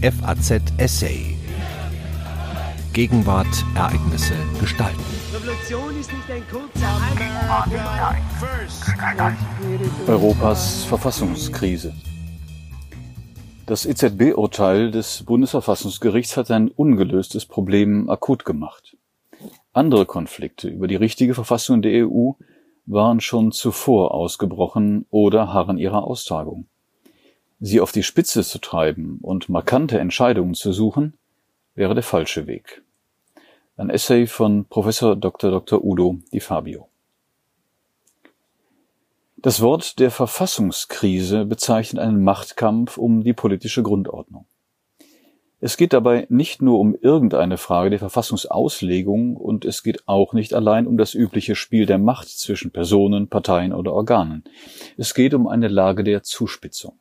FAZ Essay. Gegenwart, Ereignisse, Gestalten. Revolution ist nicht ein kurzer Europas Verfassungskrise. Das EZB-Urteil des Bundesverfassungsgerichts hat ein ungelöstes Problem akut gemacht. Andere Konflikte über die richtige Verfassung der EU waren schon zuvor ausgebrochen oder harren ihrer Austragung. Sie auf die Spitze zu treiben und markante Entscheidungen zu suchen, wäre der falsche Weg. Ein Essay von Professor Dr. Dr. Udo Di Fabio. Das Wort der Verfassungskrise bezeichnet einen Machtkampf um die politische Grundordnung. Es geht dabei nicht nur um irgendeine Frage der Verfassungsauslegung und es geht auch nicht allein um das übliche Spiel der Macht zwischen Personen, Parteien oder Organen. Es geht um eine Lage der Zuspitzung.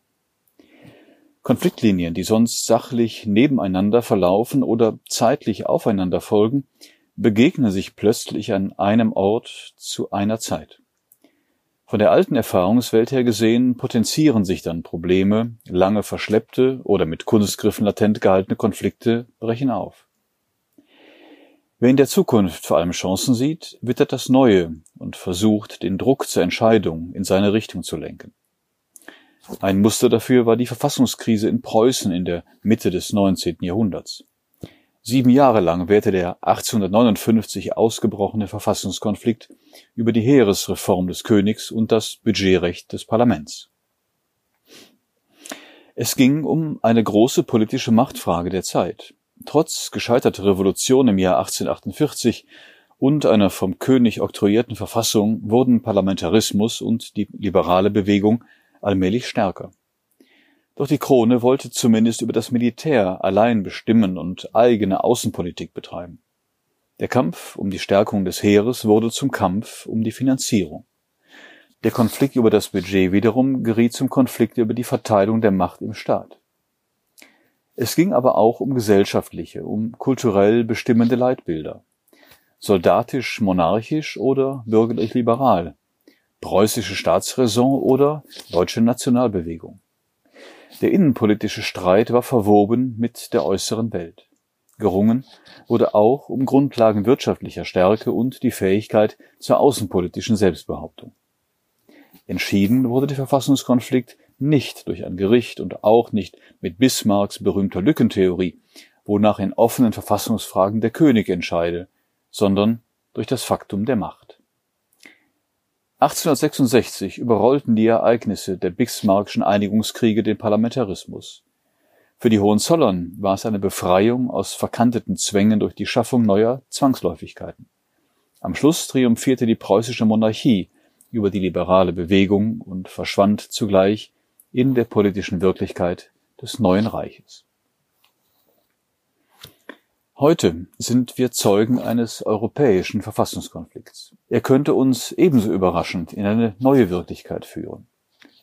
Konfliktlinien, die sonst sachlich nebeneinander verlaufen oder zeitlich aufeinander folgen, begegnen sich plötzlich an einem Ort zu einer Zeit. Von der alten Erfahrungswelt her gesehen potenzieren sich dann Probleme, lange verschleppte oder mit Kunstgriffen latent gehaltene Konflikte brechen auf. Wer in der Zukunft vor allem Chancen sieht, wittert das Neue und versucht, den Druck zur Entscheidung in seine Richtung zu lenken. Ein Muster dafür war die Verfassungskrise in Preußen in der Mitte des 19. Jahrhunderts. Sieben Jahre lang währte der 1859 ausgebrochene Verfassungskonflikt über die Heeresreform des Königs und das Budgetrecht des Parlaments. Es ging um eine große politische Machtfrage der Zeit. Trotz gescheiterter Revolution im Jahr 1848 und einer vom König oktroyierten Verfassung wurden Parlamentarismus und die liberale Bewegung allmählich stärker. Doch die Krone wollte zumindest über das Militär allein bestimmen und eigene Außenpolitik betreiben. Der Kampf um die Stärkung des Heeres wurde zum Kampf um die Finanzierung. Der Konflikt über das Budget wiederum geriet zum Konflikt über die Verteilung der Macht im Staat. Es ging aber auch um gesellschaftliche, um kulturell bestimmende Leitbilder. Soldatisch-monarchisch oder bürgerlich-liberal, preußische Staatsräson oder deutsche Nationalbewegung. Der innenpolitische Streit war verwoben mit der äußeren Welt. Gerungen wurde auch um Grundlagen wirtschaftlicher Stärke und die Fähigkeit zur außenpolitischen Selbstbehauptung. Entschieden wurde der Verfassungskonflikt nicht durch ein Gericht und auch nicht mit Bismarcks berühmter Lückentheorie, wonach in offenen Verfassungsfragen der König entscheide, sondern durch das Faktum der Macht. 1866 überrollten die Ereignisse der Bismarckschen Einigungskriege den Parlamentarismus. Für die Hohenzollern war es eine Befreiung aus verkanteten Zwängen durch die Schaffung neuer Zwangsläufigkeiten. Am Schluss triumphierte die preußische Monarchie über die liberale Bewegung und verschwand zugleich in der politischen Wirklichkeit des neuen Reiches. Heute sind wir Zeugen eines europäischen Verfassungskonflikts. Er könnte uns ebenso überraschend in eine neue Wirklichkeit führen.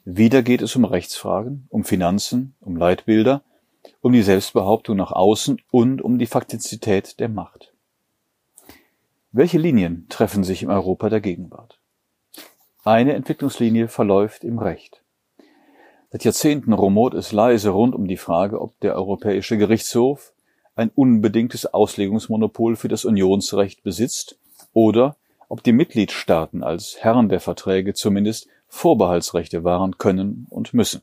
Wieder geht es um Rechtsfragen, um Finanzen, um Leitbilder, um die Selbstbehauptung nach außen und um die Faktizität der Macht. Welche Linien treffen sich im Europa der Gegenwart? Eine Entwicklungslinie verläuft im Recht. Seit Jahrzehnten rumort es leise rund um die Frage, ob der Europäische Gerichtshof ein unbedingtes Auslegungsmonopol für das Unionsrecht besitzt oder ob die Mitgliedstaaten als Herren der Verträge zumindest Vorbehaltsrechte wahren können und müssen.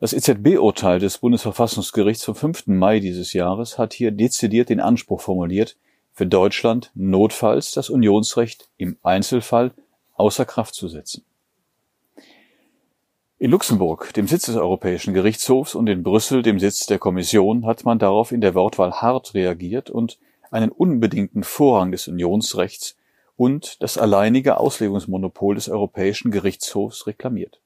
Das EZB-Urteil des Bundesverfassungsgerichts vom 5. Mai dieses Jahres hat hier dezidiert den Anspruch formuliert, für Deutschland notfalls das Unionsrecht im Einzelfall außer Kraft zu setzen. In Luxemburg, dem Sitz des Europäischen Gerichtshofs, und in Brüssel, dem Sitz der Kommission, hat man darauf in der Wortwahl hart reagiert und einen unbedingten Vorrang des Unionsrechts und das alleinige Auslegungsmonopol des Europäischen Gerichtshofs reklamiert.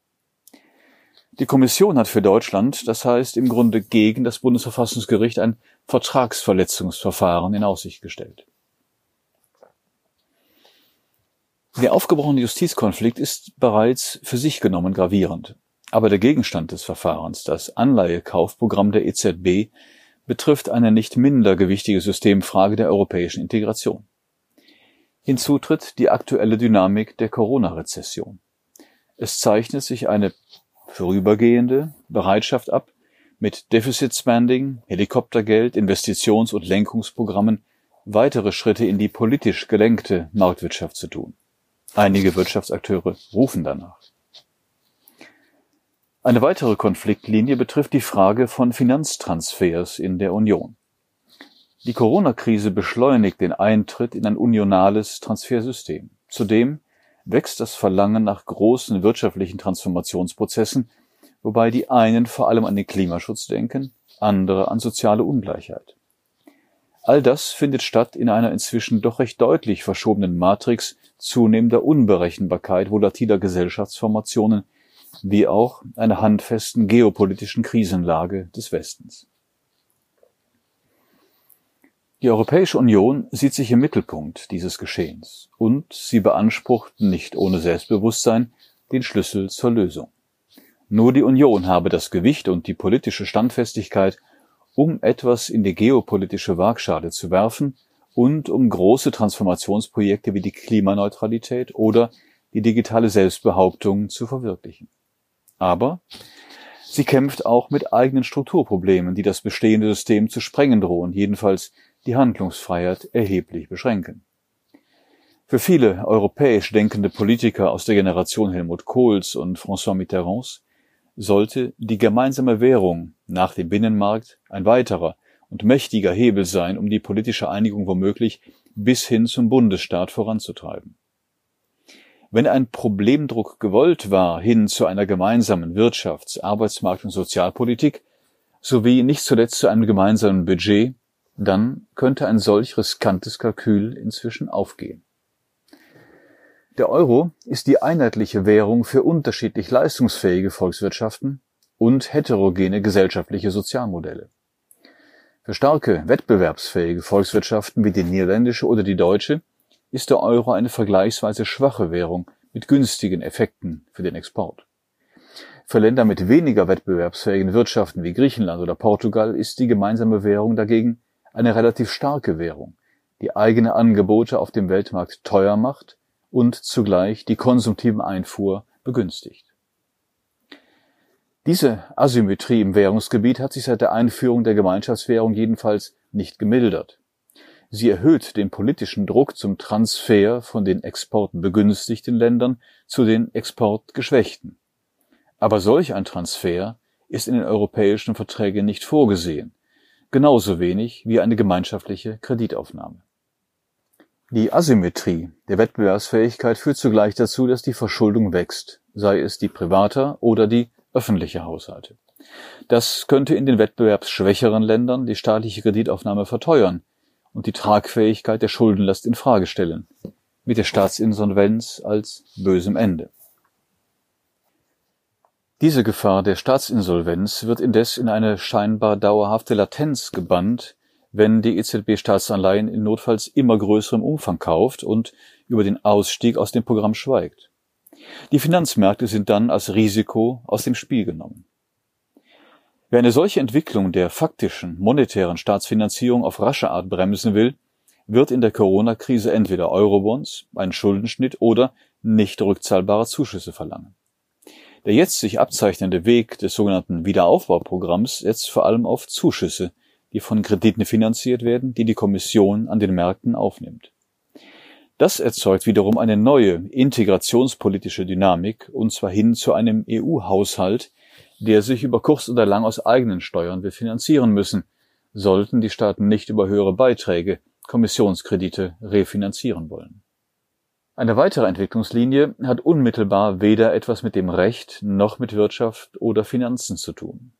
Die Kommission hat für Deutschland, das heißt im Grunde gegen das Bundesverfassungsgericht, ein Vertragsverletzungsverfahren in Aussicht gestellt. Der aufgebrochene Justizkonflikt ist bereits für sich genommen gravierend. Aber der Gegenstand des Verfahrens, das Anleihekaufprogramm der EZB, betrifft eine nicht minder gewichtige Systemfrage der europäischen Integration. Hinzu tritt die aktuelle Dynamik der Corona-Rezession. Es zeichnet sich eine vorübergehende Bereitschaft ab, mit Deficit Spending, Helikoptergeld, Investitions- und Lenkungsprogrammen weitere Schritte in die politisch gelenkte Marktwirtschaft zu tun. Einige Wirtschaftsakteure rufen danach. Eine weitere Konfliktlinie betrifft die Frage von Finanztransfers in der Union. Die Corona-Krise beschleunigt den Eintritt in ein unionales Transfersystem. Zudem wächst das Verlangen nach großen wirtschaftlichen Transformationsprozessen, wobei die einen vor allem an den Klimaschutz denken, andere an soziale Ungleichheit. All das findet statt in einer inzwischen doch recht deutlich verschobenen Matrix zunehmender Unberechenbarkeit volatiler Gesellschaftsformationen wie auch einer handfesten geopolitischen Krisenlage des Westens. Die Europäische Union sieht sich im Mittelpunkt dieses Geschehens und sie beansprucht nicht ohne Selbstbewusstsein den Schlüssel zur Lösung. Nur die Union habe das Gewicht und die politische Standfestigkeit, um etwas in die geopolitische Waagschale zu werfen und um große Transformationsprojekte wie die Klimaneutralität oder die digitale Selbstbehauptung zu verwirklichen. Aber sie kämpft auch mit eigenen Strukturproblemen, die das bestehende System zu sprengen drohen, jedenfalls die Handlungsfreiheit erheblich beschränken. Für viele europäisch denkende Politiker aus der Generation Helmut Kohls und François Mitterrands sollte die gemeinsame Währung nach dem Binnenmarkt ein weiterer und mächtiger Hebel sein, um die politische Einigung womöglich bis hin zum Bundesstaat voranzutreiben. Wenn ein Problemdruck gewollt war hin zu einer gemeinsamen Wirtschafts-, Arbeitsmarkt- und Sozialpolitik sowie nicht zuletzt zu einem gemeinsamen Budget, dann könnte ein solch riskantes Kalkül inzwischen aufgehen. Der Euro ist die einheitliche Währung für unterschiedlich leistungsfähige Volkswirtschaften und heterogene gesellschaftliche Sozialmodelle. Für starke, wettbewerbsfähige Volkswirtschaften wie die niederländische oder die deutsche ist der Euro eine vergleichsweise schwache Währung mit günstigen Effekten für den Export. Für Länder mit weniger wettbewerbsfähigen Wirtschaften wie Griechenland oder Portugal ist die gemeinsame Währung dagegen eine relativ starke Währung, die eigene Angebote auf dem Weltmarkt teuer macht und zugleich die konsumtiven Einfuhr begünstigt. Diese Asymmetrie im Währungsgebiet hat sich seit der Einführung der Gemeinschaftswährung jedenfalls nicht gemildert. Sie erhöht den politischen Druck zum Transfer von den exportbegünstigten Ländern zu den exportgeschwächten. Aber solch ein Transfer ist in den europäischen Verträgen nicht vorgesehen, genauso wenig wie eine gemeinschaftliche Kreditaufnahme. Die Asymmetrie der Wettbewerbsfähigkeit führt zugleich dazu, dass die Verschuldung wächst, sei es die privater oder die öffentliche Haushalte. Das könnte in den wettbewerbsschwächeren Ländern die staatliche Kreditaufnahme verteuern und die Tragfähigkeit der Schuldenlast in Frage stellen, mit der Staatsinsolvenz als bösem Ende. Diese Gefahr der Staatsinsolvenz wird indes in eine scheinbar dauerhafte Latenz gebannt, wenn die EZB Staatsanleihen in notfalls immer größerem Umfang kauft und über den Ausstieg aus dem Programm schweigt. Die Finanzmärkte sind dann als Risiko aus dem Spiel genommen. Wer eine solche Entwicklung der faktischen monetären Staatsfinanzierung auf rasche Art bremsen will, wird in der Corona-Krise entweder Eurobonds, einen Schuldenschnitt oder nicht rückzahlbare Zuschüsse verlangen. Der jetzt sich abzeichnende Weg des sogenannten Wiederaufbauprogramms setzt vor allem auf Zuschüsse, die von Krediten finanziert werden, die die Kommission an den Märkten aufnimmt. Das erzeugt wiederum eine neue integrationspolitische Dynamik, und zwar hin zu einem EU-Haushalt, der sich über kurz oder lang aus eigenen Steuern wird finanzieren müssen, sollten die Staaten nicht über höhere Beiträge, Kommissionskredite refinanzieren wollen. Eine weitere Entwicklungslinie hat unmittelbar weder etwas mit dem Recht noch mit Wirtschaft oder Finanzen zu tun.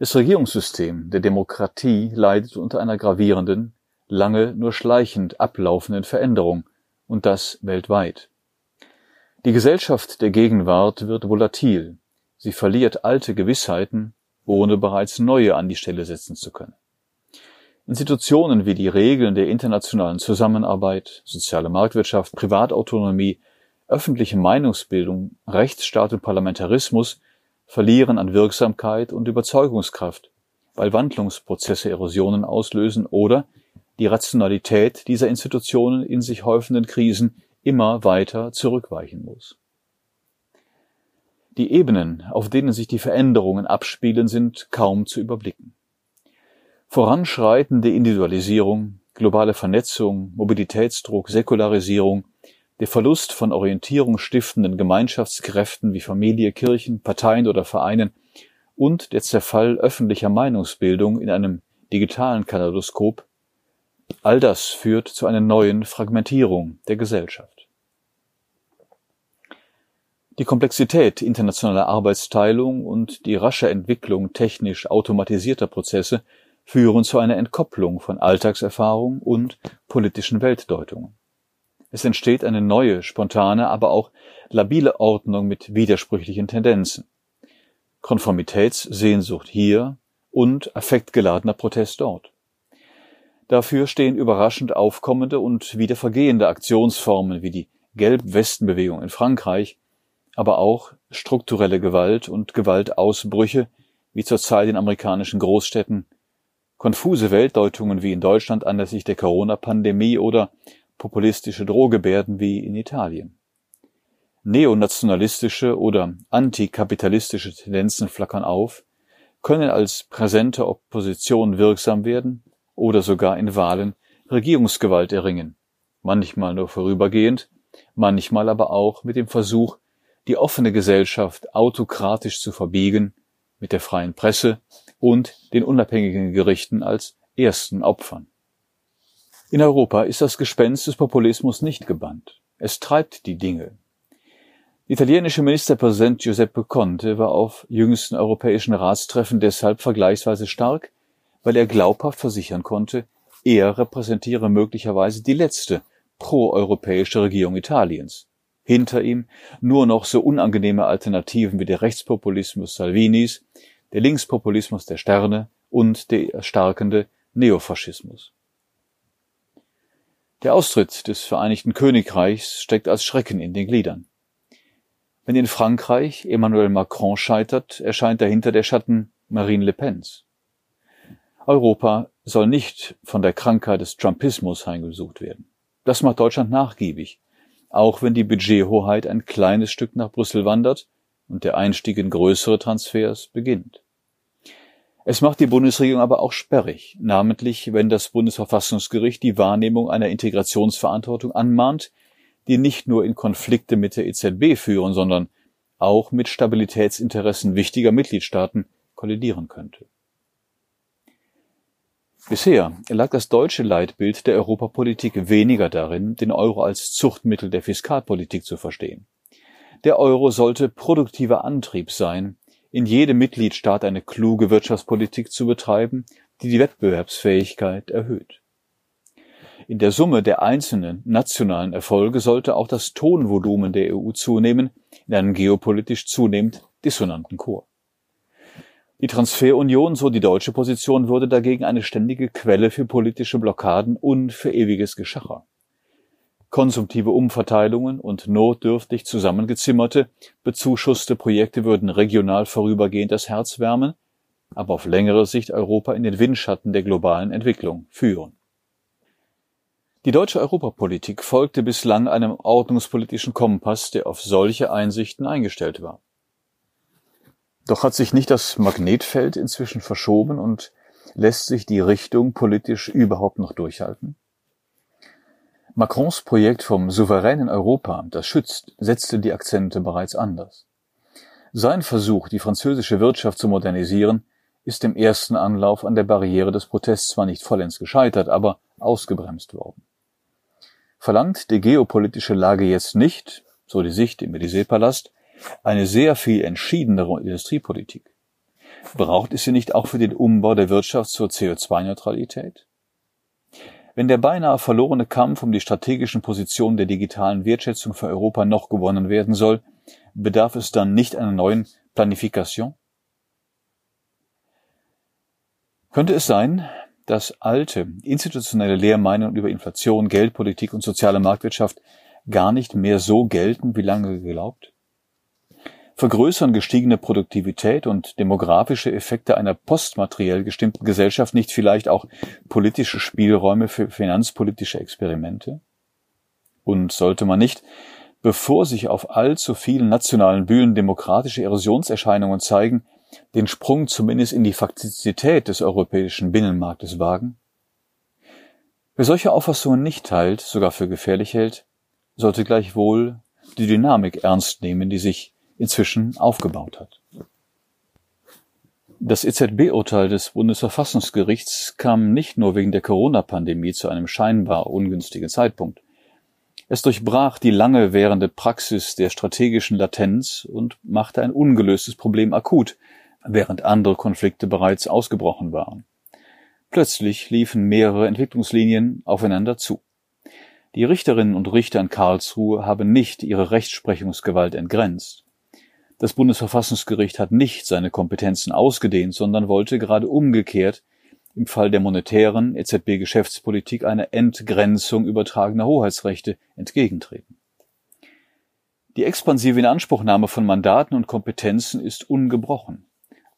Das Regierungssystem der Demokratie leidet unter einer gravierenden, lange nur schleichend ablaufenden Veränderung, und das weltweit. Die Gesellschaft der Gegenwart wird volatil, sie verliert alte Gewissheiten, ohne bereits neue an die Stelle setzen zu können. Institutionen wie die Regeln der internationalen Zusammenarbeit, soziale Marktwirtschaft, Privatautonomie, öffentliche Meinungsbildung, Rechtsstaat und Parlamentarismus verlieren an Wirksamkeit und Überzeugungskraft, weil Wandlungsprozesse Erosionen auslösen oder die Rationalität dieser Institutionen in sich häufenden Krisen immer weiter zurückweichen muss. Die Ebenen, auf denen sich die Veränderungen abspielen, sind kaum zu überblicken. Voranschreitende Individualisierung, globale Vernetzung, Mobilitätsdruck, Säkularisierung, der Verlust von orientierungsstiftenden Gemeinschaftskräften wie Familie, Kirchen, Parteien oder Vereinen und der Zerfall öffentlicher Meinungsbildung in einem digitalen Kaleidoskop, all das führt zu einer neuen Fragmentierung der Gesellschaft. Die Komplexität internationaler Arbeitsteilung und die rasche Entwicklung technisch automatisierter Prozesse führen zu einer Entkopplung von Alltagserfahrung und politischen Weltdeutungen. Es entsteht eine neue, spontane, aber auch labile Ordnung mit widersprüchlichen Tendenzen. Konformitätssehnsucht hier und affektgeladener Protest dort. Dafür stehen überraschend aufkommende und wieder vergehende Aktionsformen wie die Gelb-Westen-Bewegung in Frankreich, aber auch strukturelle Gewalt und Gewaltausbrüche wie zurzeit in amerikanischen Großstädten, konfuse Weltdeutungen wie in Deutschland anlässlich der Corona-Pandemie oder populistische Drohgebärden wie in Italien. Neonationalistische oder antikapitalistische Tendenzen flackern auf, können als präsente Opposition wirksam werden oder sogar in Wahlen Regierungsgewalt erringen, manchmal nur vorübergehend, manchmal aber auch mit dem Versuch, die offene Gesellschaft autokratisch zu verbiegen, mit der freien Presse und den unabhängigen Gerichten als ersten Opfern. In Europa ist das Gespenst des Populismus nicht gebannt. Es treibt die Dinge, italienische Ministerpräsident Giuseppe Conte war auf jüngsten europäischen Ratstreffen deshalb vergleichsweise stark, weil er glaubhaft versichern konnte, er repräsentiere möglicherweise die letzte proeuropäische Regierung Italiens. Hinter ihm nur noch so unangenehme Alternativen wie der Rechtspopulismus Salvinis, der Linkspopulismus der Sterne und der erstarkende Neofaschismus. Der Austritt des Vereinigten Königreichs steckt als Schrecken in den Gliedern. Wenn in Frankreich Emmanuel Macron scheitert, erscheint dahinter der Schatten Marine Le Pens. Europa soll nicht von der Krankheit des Trumpismus heimgesucht werden. Das macht Deutschland nachgiebig, auch wenn die Budgethoheit ein kleines Stück nach Brüssel wandert und der Einstieg in größere Transfers beginnt. Es macht die Bundesregierung aber auch sperrig, namentlich wenn das Bundesverfassungsgericht die Wahrnehmung einer Integrationsverantwortung anmahnt, die nicht nur in Konflikte mit der EZB führen, sondern auch mit Stabilitätsinteressen wichtiger Mitgliedstaaten kollidieren könnte. Bisher lag das deutsche Leitbild der Europapolitik weniger darin, den Euro als Zuchtmittel der Fiskalpolitik zu verstehen. Der Euro sollte produktiver Antrieb sein, in jedem Mitgliedstaat eine kluge Wirtschaftspolitik zu betreiben, die die Wettbewerbsfähigkeit erhöht. In der Summe der einzelnen nationalen Erfolge sollte auch das Tonvolumen der EU zunehmen, in einem geopolitisch zunehmend dissonanten Chor. Die Transferunion, so die deutsche Position, würde dagegen eine ständige Quelle für politische Blockaden und für ewiges Geschacher. Konsumtive Umverteilungen und notdürftig zusammengezimmerte, bezuschusste Projekte würden regional vorübergehend das Herz wärmen, aber auf längere Sicht Europa in den Windschatten der globalen Entwicklung führen. Die deutsche Europapolitik folgte bislang einem ordnungspolitischen Kompass, der auf solche Einsichten eingestellt war. Doch hat sich nicht das Magnetfeld inzwischen verschoben und lässt sich die Richtung politisch überhaupt noch durchhalten? Macrons Projekt vom souveränen Europa, das schützt, setzte die Akzente bereits anders. Sein Versuch, die französische Wirtschaft zu modernisieren, ist im ersten Anlauf an der Barriere des Protests zwar nicht vollends gescheitert, aber ausgebremst worden. Verlangt die geopolitische Lage jetzt nicht, so die Sicht im Élysée-Palast, eine sehr viel entschiedenere Industriepolitik? Braucht es sie nicht auch für den Umbau der Wirtschaft zur CO2-Neutralität? Wenn der beinahe verlorene Kampf um die strategischen Positionen der digitalen Wertschätzung für Europa noch gewonnen werden soll, bedarf es dann nicht einer neuen Planifikation? Könnte es sein, dass alte, institutionelle Lehrmeinungen über Inflation, Geldpolitik und soziale Marktwirtschaft gar nicht mehr so gelten wie lange geglaubt? Vergrößern gestiegene Produktivität und demografische Effekte einer postmateriell gestimmten Gesellschaft nicht vielleicht auch politische Spielräume für finanzpolitische Experimente? Und sollte man nicht, bevor sich auf allzu vielen nationalen Bühnen demokratische Erosionserscheinungen zeigen, den Sprung zumindest in die Faktizität des europäischen Binnenmarktes wagen? Wer solche Auffassungen nicht teilt, sogar für gefährlich hält, sollte gleichwohl die Dynamik ernst nehmen, die sich inzwischen aufgebaut hat. Das EZB-Urteil des Bundesverfassungsgerichts kam nicht nur wegen der Corona-Pandemie zu einem scheinbar ungünstigen Zeitpunkt. Es durchbrach die lange währende Praxis der strategischen Latenz und machte ein ungelöstes Problem akut, während andere Konflikte bereits ausgebrochen waren. Plötzlich liefen mehrere Entwicklungslinien aufeinander zu. Die Richterinnen und Richter in Karlsruhe haben nicht ihre Rechtsprechungsgewalt entgrenzt. Das Bundesverfassungsgericht hat nicht seine Kompetenzen ausgedehnt, sondern wollte gerade umgekehrt im Fall der monetären EZB-Geschäftspolitik eine Entgrenzung übertragener Hoheitsrechte entgegentreten. Die expansive Inanspruchnahme von Mandaten und Kompetenzen ist ungebrochen,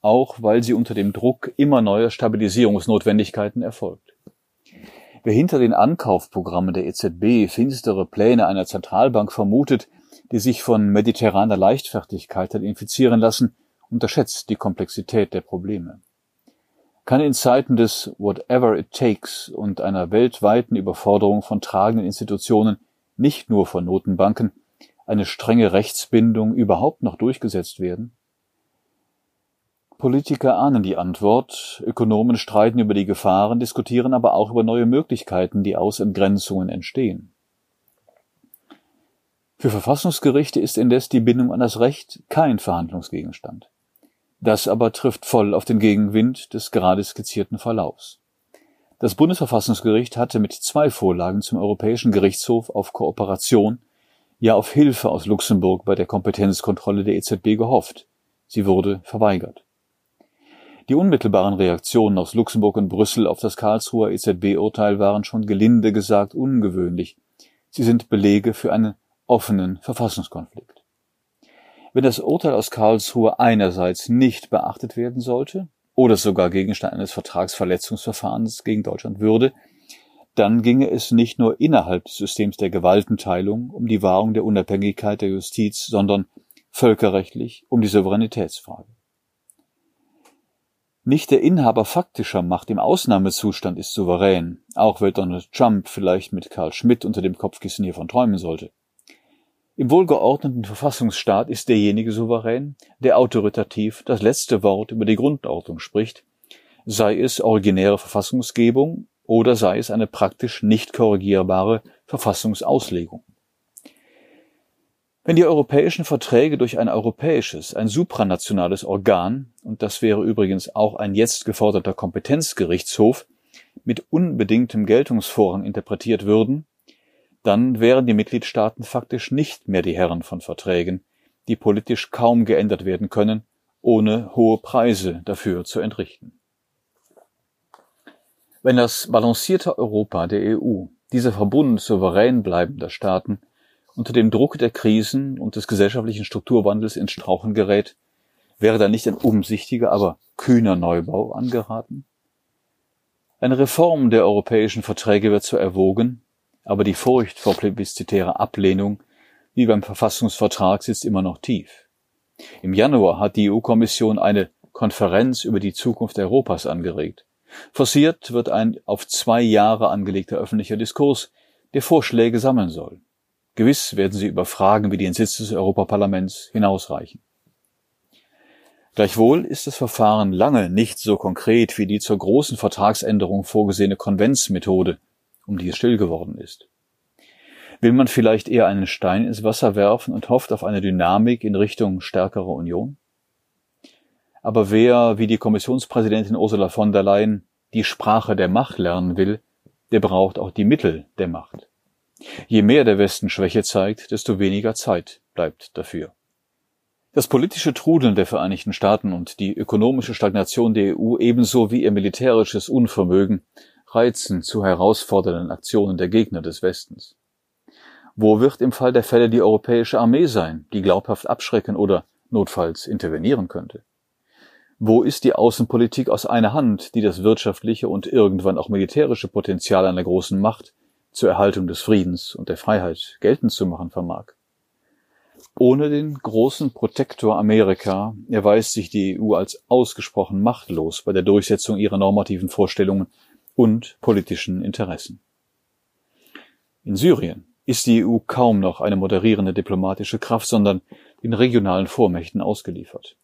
auch weil sie unter dem Druck immer neuer Stabilisierungsnotwendigkeiten erfolgt. Wer hinter den Ankaufprogrammen der EZB finstere Pläne einer Zentralbank vermutet, die sich von mediterraner Leichtfertigkeit hat infizieren lassen, unterschätzt die Komplexität der Probleme kann in Zeiten des Whatever it takes und einer weltweiten Überforderung von tragenden Institutionen, nicht nur von Notenbanken, eine strenge Rechtsbindung überhaupt noch durchgesetzt werden? Politiker ahnen die Antwort, Ökonomen streiten über die Gefahren, diskutieren aber auch über neue Möglichkeiten, die aus Entgrenzungen entstehen. Für Verfassungsgerichte ist indes die Bindung an das Recht kein Verhandlungsgegenstand. Das aber trifft voll auf den Gegenwind des gerade skizzierten Verlaufs. Das Bundesverfassungsgericht hatte mit zwei Vorlagen zum Europäischen Gerichtshof auf Kooperation, ja auf Hilfe aus Luxemburg bei der Kompetenzkontrolle der EZB gehofft. Sie wurde verweigert. Die unmittelbaren Reaktionen aus Luxemburg und Brüssel auf das Karlsruher EZB-Urteil waren schon gelinde gesagt ungewöhnlich. Sie sind Belege für einen offenen Verfassungskonflikt. Wenn das Urteil aus Karlsruhe einerseits nicht beachtet werden sollte oder sogar Gegenstand eines Vertragsverletzungsverfahrens gegen Deutschland würde, dann ginge es nicht nur innerhalb des Systems der Gewaltenteilung um die Wahrung der Unabhängigkeit der Justiz, sondern völkerrechtlich um die Souveränitätsfrage. Nicht der Inhaber faktischer Macht im Ausnahmezustand ist souverän, auch wenn Donald Trump vielleicht mit Karl Schmidt unter dem Kopfkissen hiervon träumen sollte. Im wohlgeordneten Verfassungsstaat ist derjenige souverän, der autoritativ das letzte Wort über die Grundordnung spricht, sei es originäre Verfassungsgebung oder sei es eine praktisch nicht korrigierbare Verfassungsauslegung. Wenn die europäischen Verträge durch ein europäisches, ein supranationales Organ, und das wäre übrigens auch ein jetzt geforderter Kompetenzgerichtshof, mit unbedingtem Geltungsvorrang interpretiert würden, dann wären die Mitgliedstaaten faktisch nicht mehr die Herren von Verträgen, die politisch kaum geändert werden können, ohne hohe Preise dafür zu entrichten. Wenn das balancierte Europa der EU, dieser Verbund souverän bleibender Staaten, unter dem Druck der Krisen und des gesellschaftlichen Strukturwandels ins Strauchen gerät, wäre da nicht ein umsichtiger, aber kühner Neubau angeraten? Eine Reform der europäischen Verträge wird zwar erwogen, aber die Furcht vor plebiszitärer Ablehnung, wie beim Verfassungsvertrag, sitzt immer noch tief. Im Januar hat die EU-Kommission eine Konferenz über die Zukunft Europas angeregt. Forciert wird ein auf zwei Jahre angelegter öffentlicher Diskurs, der Vorschläge sammeln soll. Gewiss werden sie über Fragen wie den Sitz des Europaparlaments hinausreichen. Gleichwohl ist das Verfahren lange nicht so konkret wie die zur großen Vertragsänderung vorgesehene Konventsmethode, um die es still geworden ist? Will man vielleicht eher einen Stein ins Wasser werfen und hofft auf eine Dynamik in Richtung stärkerer Union? Aber wer, wie die Kommissionspräsidentin Ursula von der Leyen, die Sprache der Macht lernen will, der braucht auch die Mittel der Macht. Je mehr der Westen Schwäche zeigt, desto weniger Zeit bleibt dafür. Das politische Trudeln der Vereinigten Staaten und die ökonomische Stagnation der EU ebenso wie ihr militärisches Unvermögen reizen zu herausfordernden Aktionen der Gegner des Westens? Wo wird im Fall der Fälle die europäische Armee sein, die glaubhaft abschrecken oder notfalls intervenieren könnte? Wo ist die Außenpolitik aus einer Hand, die das wirtschaftliche und irgendwann auch militärische Potenzial einer großen Macht zur Erhaltung des Friedens und der Freiheit geltend zu machen vermag? Ohne den großen Protektor Amerika erweist sich die EU als ausgesprochen machtlos bei der Durchsetzung ihrer normativen Vorstellungen und politischen Interessen. In Syrien ist die EU kaum noch eine moderierende diplomatische Kraft, sondern den regionalen Vormächten ausgeliefert.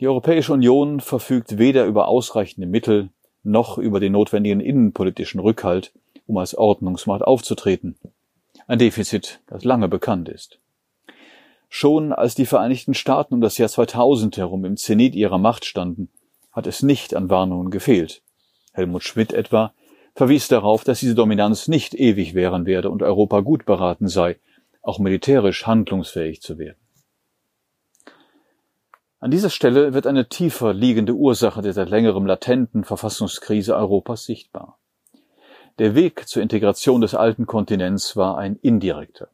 Die Europäische Union verfügt weder über ausreichende Mittel noch über den notwendigen innenpolitischen Rückhalt, um als Ordnungsmacht aufzutreten. Ein Defizit, das lange bekannt ist. Schon als die Vereinigten Staaten um das Jahr 2000 herum im Zenit ihrer Macht standen, hat es nicht an Warnungen gefehlt. Helmut Schmidt etwa verwies darauf, dass diese Dominanz nicht ewig währen werde und Europa gut beraten sei, auch militärisch handlungsfähig zu werden. An dieser Stelle wird eine tiefer liegende Ursache der seit längerem latenten Verfassungskrise Europas sichtbar. Der Weg zur Integration des alten Kontinents war ein indirekter.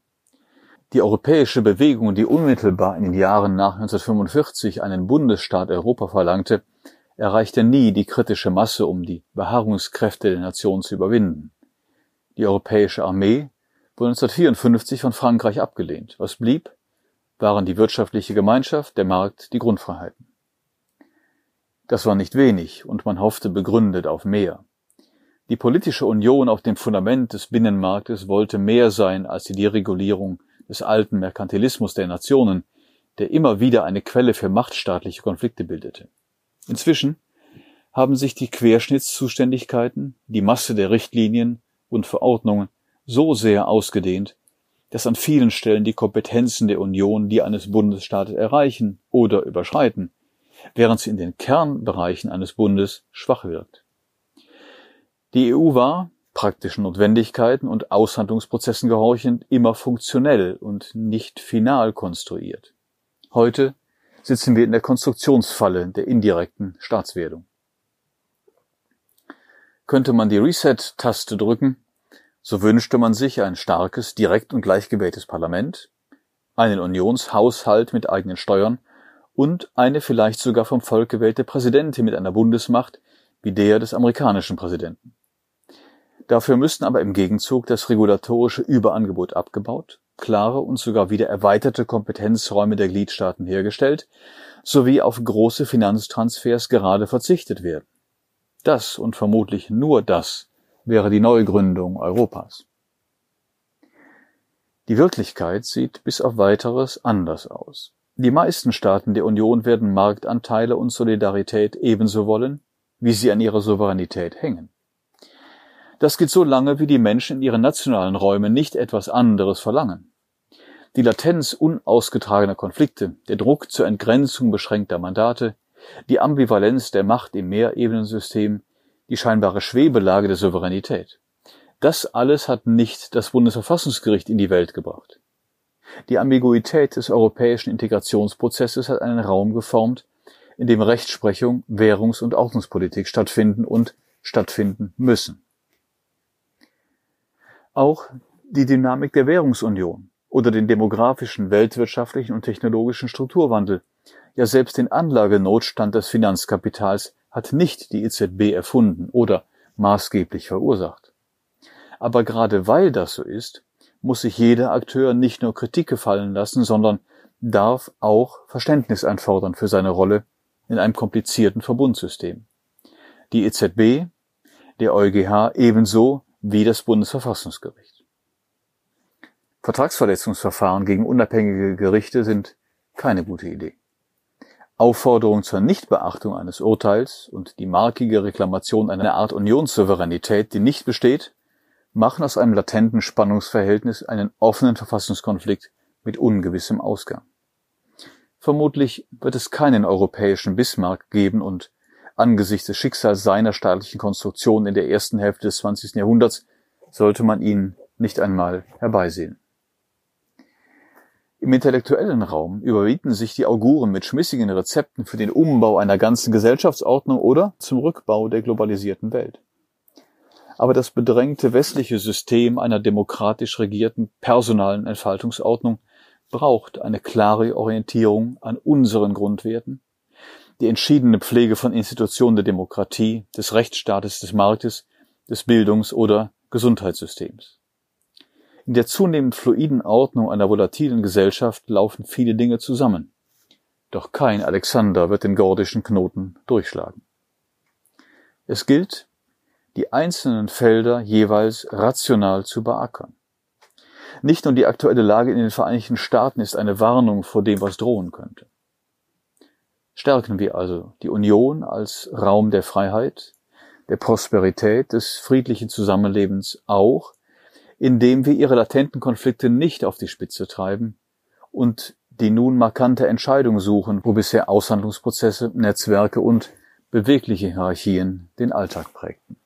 Die europäische Bewegung, die unmittelbar in den Jahren nach 1945 einen Bundesstaat Europa verlangte, erreichte nie die kritische Masse, um die Beharrungskräfte der Nation zu überwinden. Die europäische Armee wurde 1954 von Frankreich abgelehnt. Was blieb? waren die wirtschaftliche Gemeinschaft, der Markt, die Grundfreiheiten. Das war nicht wenig und man hoffte begründet auf mehr. Die politische Union auf dem Fundament des Binnenmarktes wollte mehr sein als die Deregulierung des alten Merkantilismus der Nationen, der immer wieder eine Quelle für machtstaatliche Konflikte bildete. Inzwischen haben sich die Querschnittszuständigkeiten, die Masse der Richtlinien und Verordnungen so sehr ausgedehnt, dass an vielen Stellen die Kompetenzen der Union die eines Bundesstaates erreichen oder überschreiten, während sie in den Kernbereichen eines Bundes schwach wirkt. Die EU war, praktischen Notwendigkeiten und Aushandlungsprozessen gehorchend, immer funktionell und nicht final konstruiert. Heute sitzen wir in der Konstruktionsfalle der indirekten Staatswerdung. Könnte man die Reset-Taste drücken, so wünschte man sich ein starkes, direkt und gleich gewähltes Parlament, einen Unionshaushalt mit eigenen Steuern und eine vielleicht sogar vom Volk gewählte Präsidentin mit einer Bundesmacht wie der des amerikanischen Präsidenten. Dafür müssten aber im Gegenzug das regulatorische Überangebot abgebaut, klare und sogar wieder erweiterte Kompetenzräume der Gliedstaaten hergestellt, sowie auf große Finanztransfers gerade verzichtet werden. Das und vermutlich nur das wäre die Neugründung Europas. Die Wirklichkeit sieht bis auf weiteres anders aus. Die meisten Staaten der Union werden Marktanteile und Solidarität ebenso wollen, wie sie an ihrer Souveränität hängen. Das geht so lange, wie die Menschen in ihren nationalen Räumen nicht etwas anderes verlangen. Die Latenz unausgetragener Konflikte, der Druck zur Entgrenzung beschränkter Mandate, die Ambivalenz der Macht im Mehrebenensystem, die scheinbare Schwebelage der Souveränität. Das alles hat nicht das Bundesverfassungsgericht in die Welt gebracht. Die Ambiguität des europäischen Integrationsprozesses hat einen Raum geformt, in dem Rechtsprechung, Währungs- und Ordnungspolitik stattfinden und stattfinden müssen. Auch die Dynamik der Währungsunion oder den demografischen, weltwirtschaftlichen und technologischen Strukturwandel, ja selbst den Anlagenotstand des Finanzkapitals hat nicht die EZB erfunden oder maßgeblich verursacht. Aber gerade weil das so ist, muss sich jeder Akteur nicht nur Kritik gefallen lassen, sondern darf auch Verständnis einfordern für seine Rolle in einem komplizierten Verbundsystem. Die EZB, der EuGH ebenso wie das Bundesverfassungsgericht. Vertragsverletzungsverfahren gegen unabhängige Gerichte sind keine gute Idee. Aufforderung zur Nichtbeachtung eines Urteils und die markige Reklamation einer Art Unionssouveränität, die nicht besteht, machen aus einem latenten Spannungsverhältnis einen offenen Verfassungskonflikt mit ungewissem Ausgang. Vermutlich wird es keinen europäischen Bismarck geben und angesichts des Schicksals seiner staatlichen Konstruktion in der ersten Hälfte des 20. Jahrhunderts sollte man ihn nicht einmal herbeisehen. Im intellektuellen Raum überbieten sich die Auguren mit schmissigen Rezepten für den Umbau einer ganzen Gesellschaftsordnung oder zum Rückbau der globalisierten Welt. Aber das bedrängte westliche System einer demokratisch regierten personalen Entfaltungsordnung braucht eine klare Orientierung an unseren Grundwerten, die entschiedene Pflege von Institutionen der Demokratie, des Rechtsstaates, des Marktes, des Bildungs- oder Gesundheitssystems. In der zunehmend fluiden Ordnung einer volatilen Gesellschaft laufen viele Dinge zusammen. Doch kein Alexander wird den gordischen Knoten durchschlagen. Es gilt, die einzelnen Felder jeweils rational zu beackern. Nicht nur die aktuelle Lage in den Vereinigten Staaten ist eine Warnung vor dem, was drohen könnte. Stärken wir also die Union als Raum der Freiheit, der Prosperität, des friedlichen Zusammenlebens auch, indem wir ihre latenten Konflikte nicht auf die Spitze treiben und die nun markante Entscheidung suchen, wo bisher Aushandlungsprozesse, Netzwerke und bewegliche Hierarchien den Alltag prägten.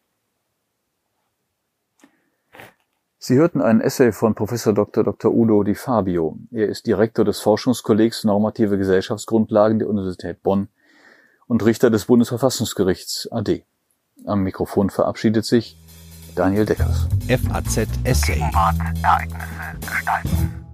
Sie hörten einen Essay von Professor Dr. Dr. Udo Di Fabio. Er ist Direktor des Forschungskollegs Normative Gesellschaftsgrundlagen der Universität Bonn und Richter des Bundesverfassungsgerichts AD. Am Mikrofon verabschiedet sich Daniel Deckers. FAZ Essay. Ereignisse gestalten.